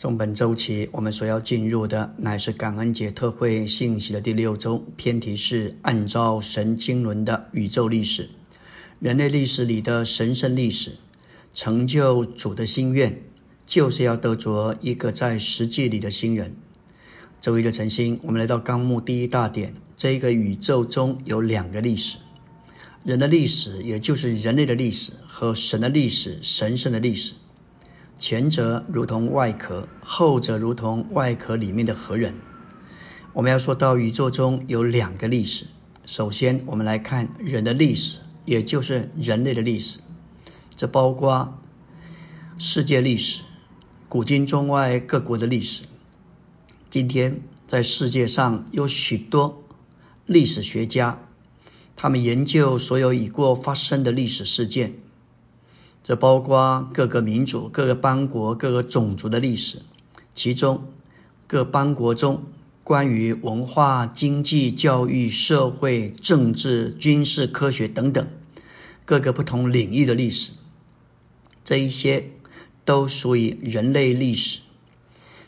从本周起，我们所要进入的乃是感恩节特会信息的第六周，偏题是按照神经轮的宇宙历史、人类历史里的神圣历史，成就主的心愿，就是要得着一个在实际里的新人。周一的晨星，我们来到纲目第一大点，这一个宇宙中有两个历史：人的历史，也就是人类的历史，和神的历史、神圣的历史。前者如同外壳，后者如同外壳里面的核仁。我们要说到宇宙中有两个历史。首先，我们来看人的历史，也就是人类的历史。这包括世界历史、古今中外各国的历史。今天在世界上有许多历史学家，他们研究所有已过发生的历史事件。这包括各个民族、各个邦国、各个种族的历史，其中各邦国中关于文化、经济、教育、社会、政治、军事、科学等等各个不同领域的历史，这一些都属于人类历史。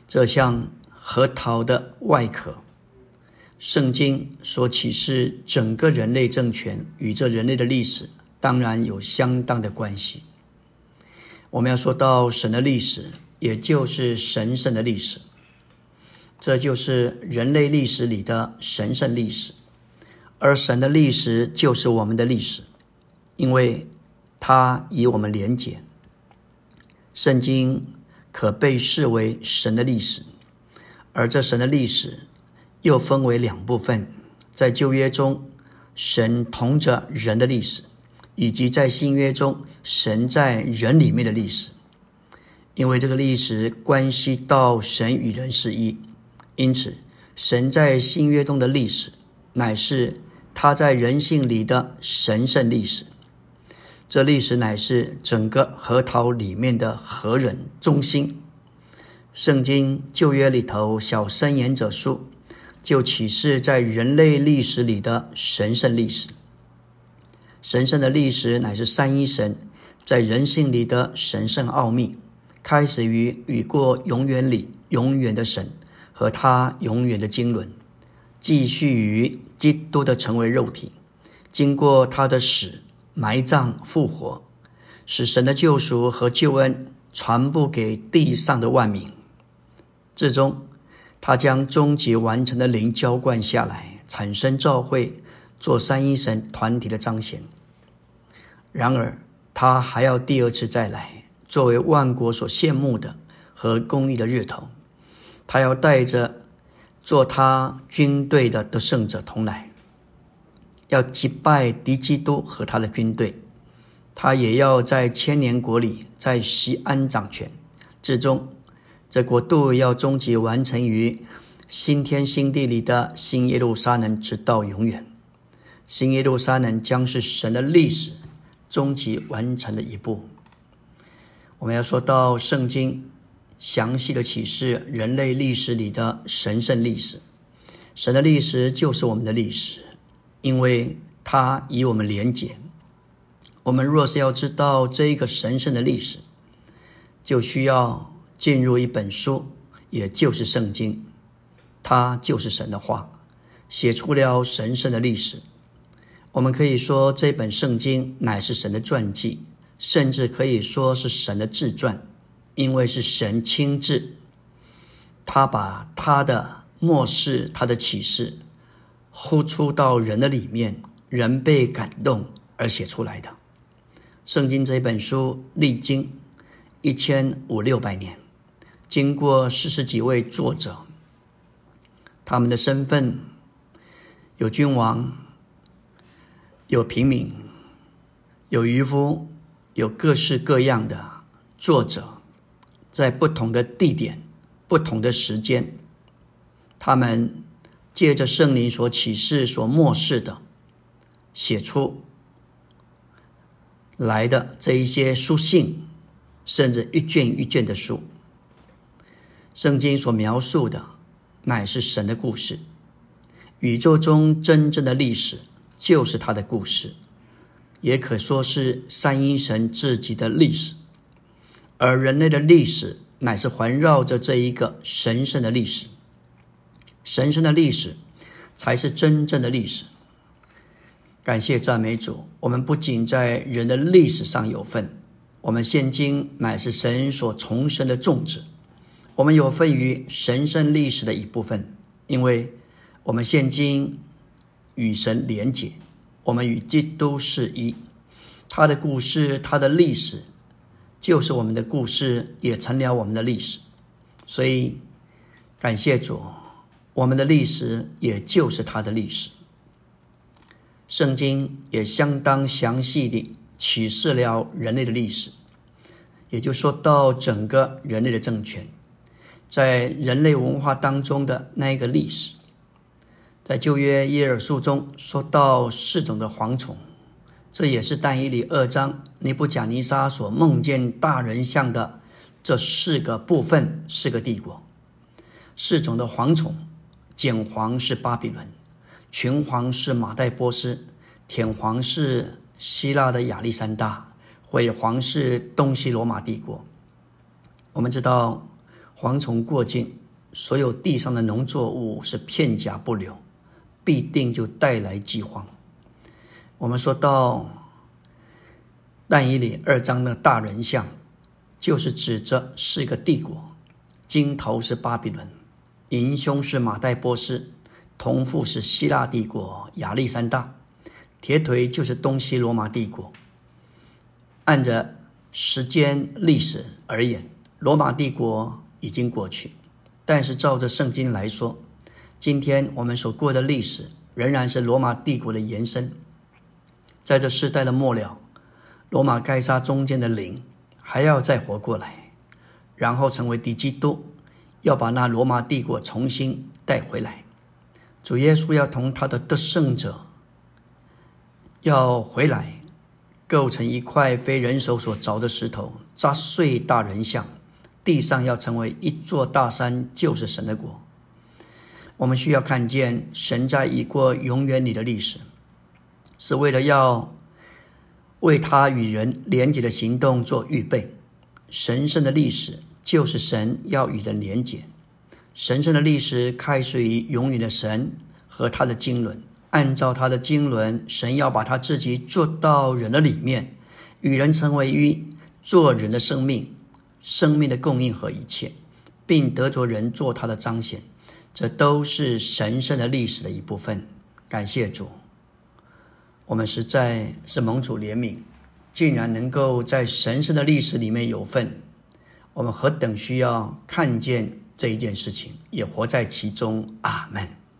这像核桃的外壳，圣经所启示整个人类政权与这人类的历史，当然有相当的关系。我们要说到神的历史，也就是神圣的历史，这就是人类历史里的神圣历史，而神的历史就是我们的历史，因为它与我们连结。圣经可被视为神的历史，而这神的历史又分为两部分，在旧约中，神同着人的历史。以及在新约中，神在人里面的历史，因为这个历史关系到神与人是一，因此神在新约中的历史，乃是他在人性里的神圣历史。这历史乃是整个核桃里面的核人中心。圣经旧约里头小申言者书，就启示在人类历史里的神圣历史。神圣的历史乃是三一神在人性里的神圣奥秘，开始于与过永远里永远的神和他永远的经纶，继续于基督的成为肉体，经过他的死、埋葬、复活，使神的救赎和救恩传播给地上的万民。最终，他将终极完成的灵浇灌下来，产生召会。做三一神团体的彰显。然而，他还要第二次再来，作为万国所羡慕的和公义的日头。他要带着做他军队的得胜者同来，要击败敌基督和他的军队。他也要在千年国里，在西安掌权。至终，这国度要终极完成于新天新地里的新耶路撒冷，直到永远。新耶路撒冷将是神的历史终极完成的一步。我们要说到圣经详细的启示人类历史里的神圣历史，神的历史就是我们的历史，因为它与我们连结。我们若是要知道这一个神圣的历史，就需要进入一本书，也就是圣经，它就是神的话，写出了神圣的历史。我们可以说，这本圣经乃是神的传记，甚至可以说是神的自传，因为是神亲自，他把他的漠视、他的启示，呼出到人的里面，人被感动而写出来的。圣经这本书历经一千五六百年，经过四十几位作者，他们的身份有君王。有平民，有渔夫，有各式各样的作者，在不同的地点、不同的时间，他们借着圣灵所启示、所漠视的，写出来的这一些书信，甚至一卷一卷的书。圣经所描述的，乃是神的故事，宇宙中真正的历史。就是他的故事，也可说是三一神自己的历史，而人类的历史乃是环绕着这一个神圣的历史。神圣的历史才是真正的历史。感谢赞美主，我们不仅在人的历史上有份，我们现今乃是神所重生的种子，我们有份于神圣历史的一部分，因为我们现今与神连结，我们与基督是一，他的故事，他的历史。就是我们的故事也成了我们的历史，所以感谢主，我们的历史也就是他的历史。圣经也相当详细的启示了人类的历史，也就说到整个人类的政权，在人类文化当中的那一个历史，在旧约耶尔书中说到四种的蝗虫。这也是但以理二章尼布甲尼撒所梦见大人像的这四个部分，四个帝国，四种的蝗虫：茧蝗是巴比伦，群蝗是马代波斯，舔蝗是希腊的亚历山大，毁蝗是东西罗马帝国。我们知道，蝗虫过境，所有地上的农作物是片甲不留，必定就带来饥荒。我们说到但以理二章的大人像，就是指着四个帝国：金头是巴比伦，银胸是马代波斯，铜腹是希腊帝国亚历山大，铁腿就是东西罗马帝国。按着时间历史而言，罗马帝国已经过去，但是照着圣经来说，今天我们所过的历史仍然是罗马帝国的延伸。在这世代的末了，罗马盖沙中间的灵还要再活过来，然后成为敌基督，要把那罗马帝国重新带回来。主耶稣要同他的得胜者要回来，构成一块非人手所凿的石头，砸碎大人像，地上要成为一座大山，就是神的国。我们需要看见神在已过永远里的历史。是为了要为他与人连接的行动做预备。神圣的历史就是神要与人连接。神圣的历史开始于永远的神和他的经纶。按照他的经纶，神要把他自己做到人的里面，与人成为一，做人的生命，生命的供应和一切，并得着人做他的彰显。这都是神圣的历史的一部分。感谢主。我们实在是蒙主怜悯，竟然能够在神圣的历史里面有份。我们何等需要看见这一件事情，也活在其中。阿门。